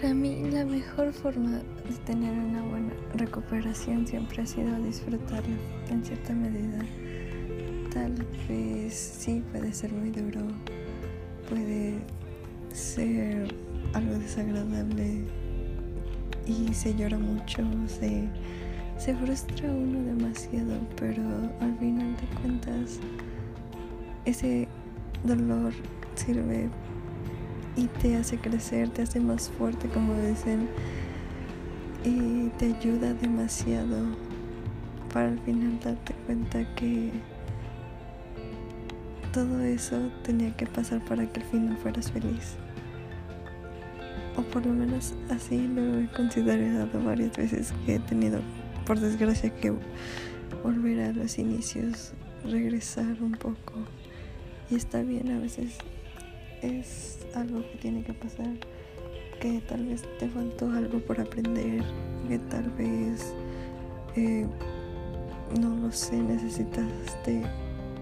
Para mí la mejor forma de tener una buena recuperación siempre ha sido disfrutarla en cierta medida. Tal vez sí puede ser muy duro, puede ser algo desagradable y se llora mucho, se, se frustra uno demasiado, pero al final de cuentas ese dolor sirve y te hace crecer, te hace más fuerte, como dicen, y te ayuda demasiado para al final darte cuenta que todo eso tenía que pasar para que al final fueras feliz. O por lo menos así lo he considerado varias veces que he tenido, por desgracia, que volver a los inicios, regresar un poco. Y está bien, a veces es algo que tiene que pasar, que tal vez te faltó algo por aprender, que tal vez, eh, no lo sé, necesitaste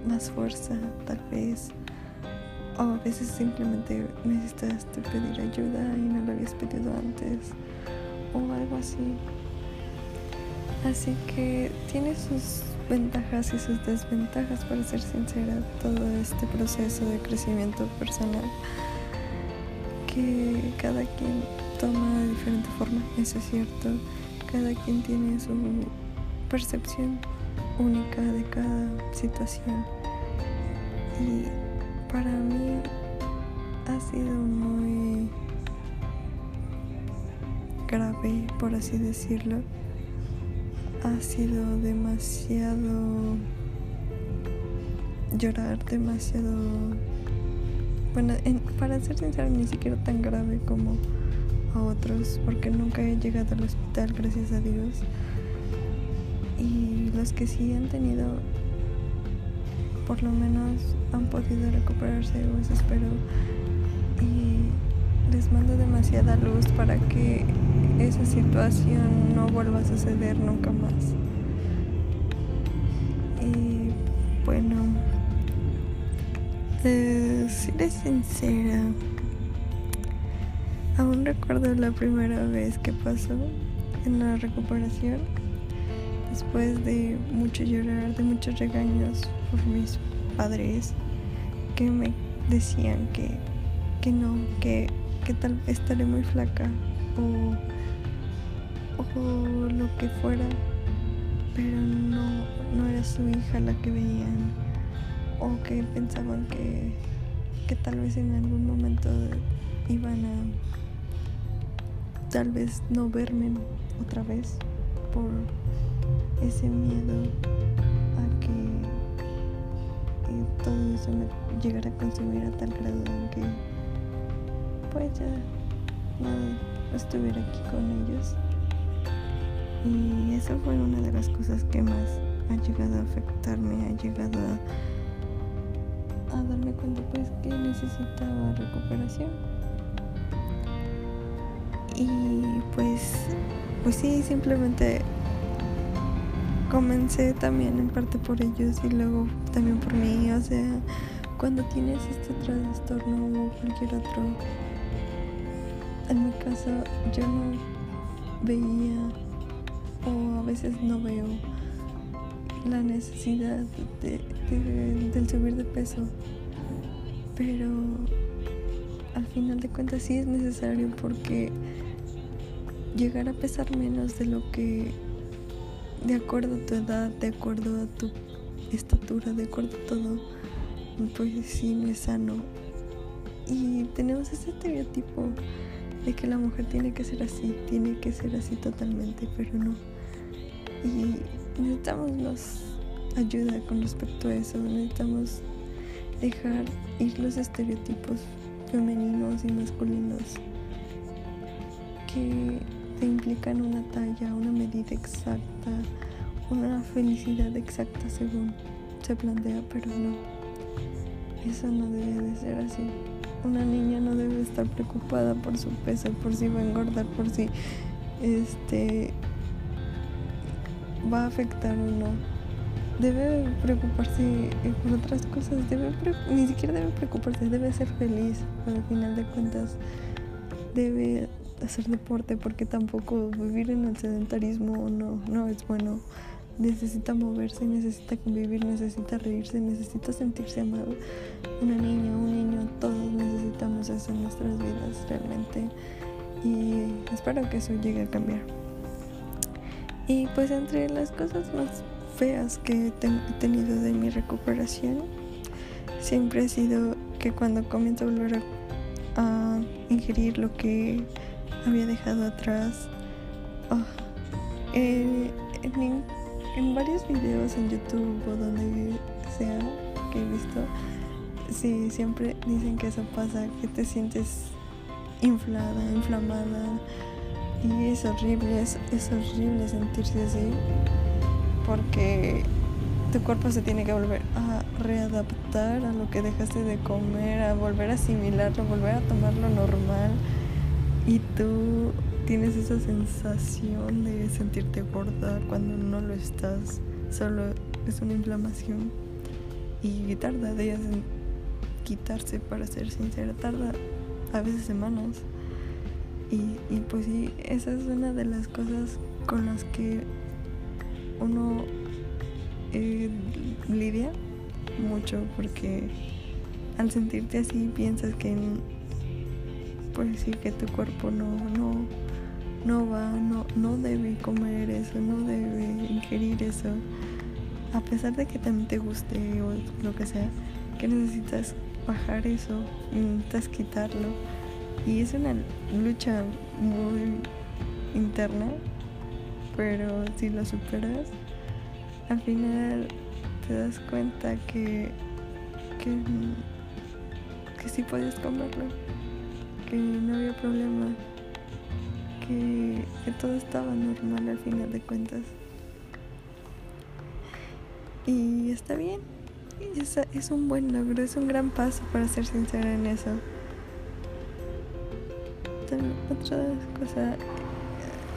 más fuerza, tal vez, o a veces simplemente necesitaste pedir ayuda y no lo habías pedido antes, o algo así. Así que tiene sus ventajas y sus desventajas, para ser sincera, todo este proceso de crecimiento personal que cada quien toma de diferente forma, eso es cierto, cada quien tiene su percepción única de cada situación. Y para mí ha sido muy grave, por así decirlo, ha sido demasiado llorar, demasiado... Bueno, para ser sincero, ni siquiera tan grave como a otros, porque nunca he llegado al hospital, gracias a Dios. Y los que sí han tenido, por lo menos han podido recuperarse, o espero. Y les mando demasiada luz para que esa situación no vuelva a suceder nunca más. Y bueno, de seré sincera, aún recuerdo la primera vez que pasó en la recuperación, después de mucho llorar, de muchos regaños por mis padres que me decían que, que no, que, que tal estaré muy flaca o o lo que fuera, pero no, no era su hija la que veían o que pensaban que, que tal vez en algún momento iban a tal vez no verme otra vez por ese miedo a que todo eso me llegara a consumir a tal grado en que pues ya no estuviera aquí con ellos. Y eso fue una de las cosas que más ha llegado a afectarme, ha llegado a, darme cuenta pues que necesitaba recuperación. Y pues, pues sí, simplemente comencé también en parte por ellos y luego también por mí. O sea, cuando tienes este trastorno o cualquier otro, en mi caso yo no veía o a veces no veo la necesidad de, del subir de peso, pero al final de cuentas sí es necesario porque llegar a pesar menos de lo que, de acuerdo a tu edad, de acuerdo a tu estatura, de acuerdo a todo, pues sí no es sano. Y tenemos ese estereotipo de que la mujer tiene que ser así, tiene que ser así totalmente, pero no. Y necesitamos ayuda con respecto a eso, necesitamos dejar ir los estereotipos femeninos y masculinos que te implican una talla, una medida exacta, una felicidad exacta según se plantea, pero no. Eso no debe de ser así. Una niña no debe estar preocupada por su peso, por si va a engordar, por si este va a afectar o no. Debe preocuparse por otras cosas, debe ni siquiera debe preocuparse, debe ser feliz, al final de cuentas debe hacer deporte porque tampoco vivir en el sedentarismo no, no es bueno. Necesita moverse, necesita convivir, necesita reírse, necesita sentirse amado. Una niña, un niño, todos necesitamos eso en nuestras vidas realmente. Y espero que eso llegue a cambiar. Y pues entre las cosas más feas que he tenido de mi recuperación, siempre ha sido que cuando comienzo a volver a, ingerir lo que había dejado atrás, oh, eh, en, en, varios videos en YouTube o donde sea que he visto, sí, siempre dicen que eso pasa, que te sientes inflada, inflamada. Y es horrible, es, es horrible sentirse así porque tu cuerpo se tiene que volver a readaptar a lo que dejaste de comer, a volver a asimilarlo, volver a tomarlo normal. Y tú tienes esa sensación de sentirte gorda cuando no lo estás. Solo es una inflamación. Y tarda días en quitarse, para ser sincera. Tarda a veces semanas. Y, y pues sí, esa es una de las cosas con las que uno eh, lidia mucho porque al sentirte así piensas que pues sí que tu cuerpo no no no va no no debe comer eso no debe ingerir eso. A pesar de que también te guste o lo que sea que necesitas bajar eso necesitas quitarlo y es una lucha muy interna pero si lo superas, al final te das cuenta que, que, que sí podías comerlo, que no había problema, que, que todo estaba normal al final de cuentas. Y está bien, es, es un buen logro, es un gran paso para ser sincera en eso. Otra cosa,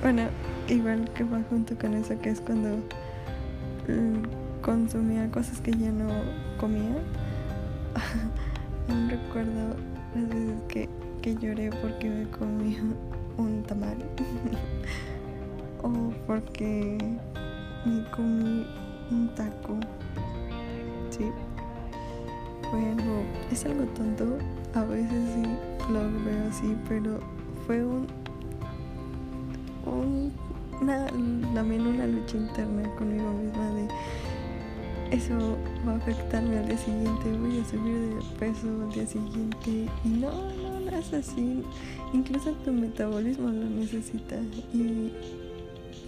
bueno, igual que va junto con eso, que es cuando mm, consumía cosas que ya no comía. Aún recuerdo las veces que, que lloré porque me comí un tamal o porque me comí un taco. Sí, fue algo, es algo tonto, a veces sí lo veo así, pero fue un, un una, también una lucha interna conmigo misma de eso va a afectarme al día siguiente, voy a subir de peso al día siguiente y no, no, no es así, incluso tu metabolismo lo necesita y,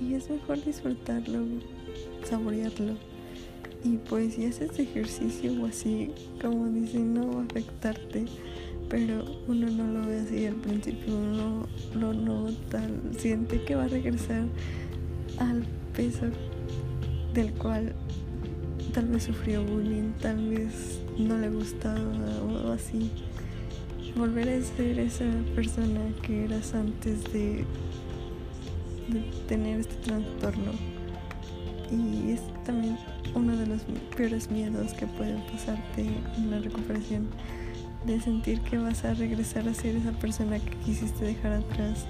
y es mejor disfrutarlo, saborearlo. Y pues si haces ejercicio o así, como dicen, no va a afectarte pero uno no lo ve así al principio, uno lo nota, siente que va a regresar al peso del cual tal vez sufrió bullying, tal vez no le gustaba o así. Volver a ser esa persona que eras antes de, tener este trastorno. Y es también uno de los peores miedos que pueden pasarte en la recuperación de sentir que vas a regresar a ser esa persona que quisiste dejar atrás.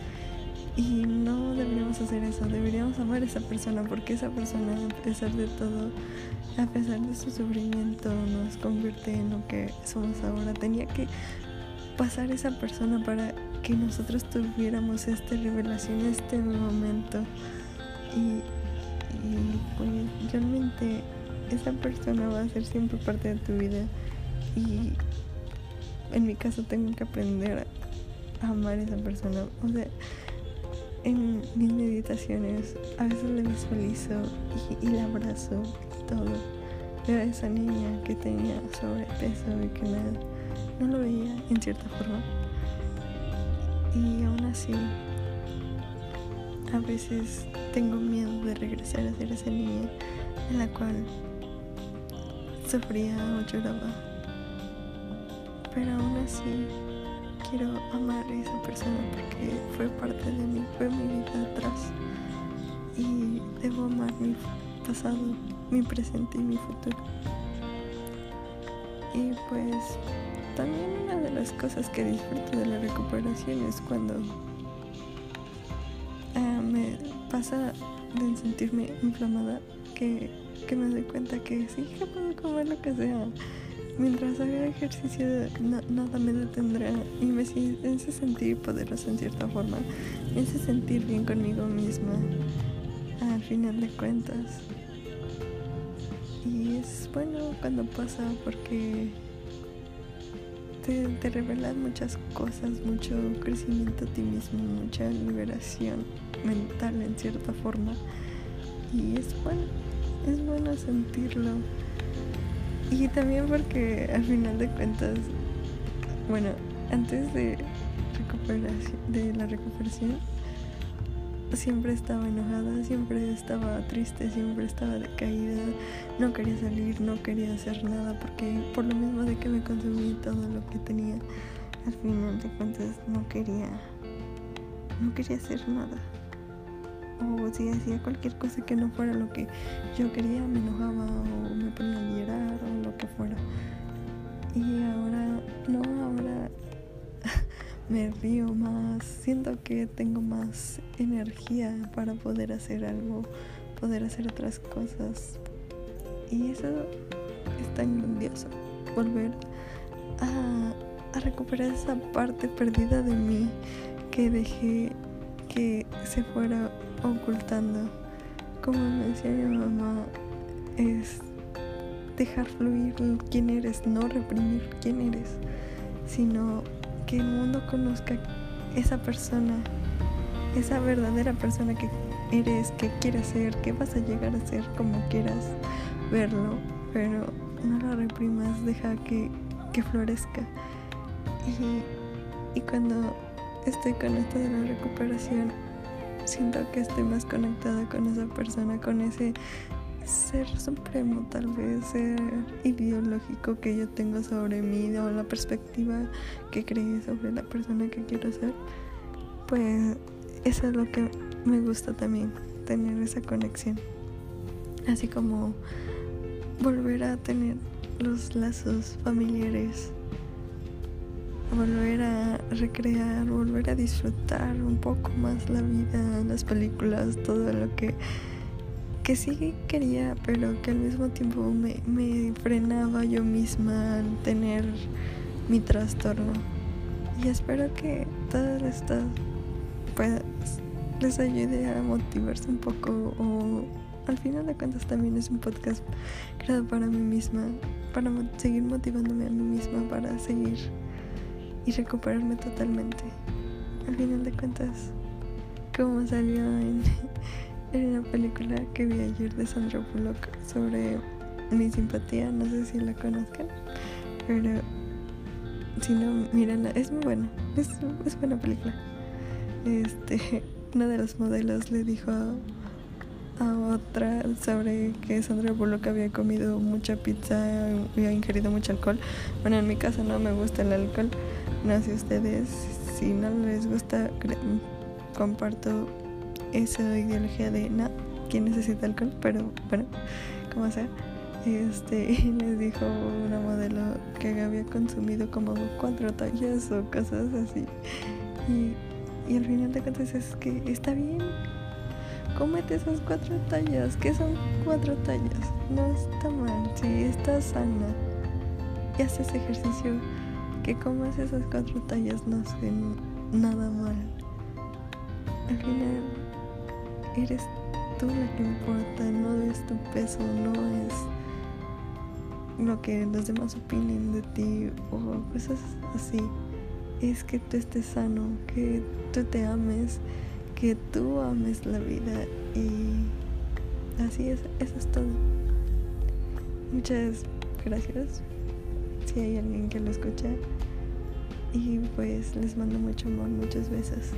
Y no deberíamos hacer eso, deberíamos amar a esa persona porque esa persona, a pesar de todo, a pesar de su sufrimiento, nos convierte en lo que somos ahora. Tenía que pasar esa persona para que nosotros tuviéramos esta revelación, este momento. Y, y pues realmente esa persona va a ser siempre parte de tu vida. Y en mi caso tengo que aprender a amar a esa persona. O sea, en mis meditaciones a veces la visualizo y, la abrazo y todo. Veo esa niña que tenía sobrepeso y que no lo veía en cierta forma. Y aún así, a veces tengo miedo de regresar a ser esa niña en la cual sufría o lloraba pero aún así quiero amar a esa persona porque fue parte de mí, fue mi vida atrás y debo amar mi pasado, mi presente y mi futuro. Y pues también una de las cosas que disfruto de la recuperación es cuando pasa de sentirme inflamada que, que me doy cuenta que sí que puedo comer lo que sea. Mientras haga ejercicio nada me detendrá y me hace sentir poderosa en cierta forma, me hace sentir bien conmigo misma al final de cuentas. Y es bueno cuando pasa porque te, te revelan muchas cosas, mucho crecimiento a ti mismo, mucha liberación mental en cierta forma. Y es bueno, es bueno sentirlo. Y también porque al final de cuentas, bueno, antes de recuperación, de la recuperación, siempre estaba enojada, siempre estaba triste, siempre estaba decaída, no quería salir, no quería hacer nada porque por lo mismo de que me consumí todo lo que tenía, al final de cuentas no quería, no quería hacer nada. O si hacía cualquier cosa que no fuera lo que yo quería, me enojaba o me ponía a llorar o lo que fuera. Y ahora, no, ahora me río más, siento que tengo más energía para poder hacer algo, poder hacer otras cosas. Y eso es tan grandioso, volver a, a recuperar esa parte perdida de mí que dejé que se fuera ocultando. Como me decía mi mamá, es dejar fluir quién eres, no reprimir quién eres, sino que el mundo conozca esa persona, esa verdadera persona que eres, que quieres ser, que vas a llegar a ser como quieras verlo, pero no la reprimas, deja que, que florezca. Y, y cuando estoy con esto de la recuperación, siento que estoy más conectada con esa persona, con ese ser supremo, tal vez ser ideológico que yo tengo sobre mí o la perspectiva que creé sobre la persona que quiero ser, pues eso es lo que me gusta también, tener esa conexión. Así como volver a tener los lazos familiares, volver a recrear, volver a disfrutar un poco más la vida, las películas, todo lo que que sí quería, pero que al mismo tiempo me, me frenaba yo misma al tener mi trastorno. Y espero que todas estas pues les ayude a motivarse un poco o al final de cuentas también es un podcast creado para mí misma, para seguir motivándome a mí misma, para seguir y recuperarme totalmente. Al final de cuentas, como salió en una película que vi ayer de Sandra Bullock sobre mi simpatía, no sé si la conozcan, pero si no, mírenla, es muy buena, es, buena película. Este, una de los modelos le dijo a, a, otra sobre que Sandra Bullock había comido mucha pizza, había ingerido mucho alcohol. Bueno, en mi caso no me gusta el alcohol, no sé ustedes, si no les gusta, comparto esa ideología de no, ¿quién necesita alcohol? Pero bueno, como sea. Este, les dijo una modelo que había consumido como cuatro tallas o cosas así. Y, y al final de cuentas es que está bien. Cómete esas cuatro tallas. ¿Qué son cuatro tallas? No está mal. Si estás sana y haces ejercicio, que comas esas cuatro tallas no hacen nada mal. Al final eres tú la que importa, no es tu peso, no es lo que los demás opinen de ti o cosas así. Es que tú estés sano, que tú te ames, que tú ames la vida y así es, eso es todo. Muchas gracias si hay alguien que lo escucha y pues les mando mucho amor, muchos besos.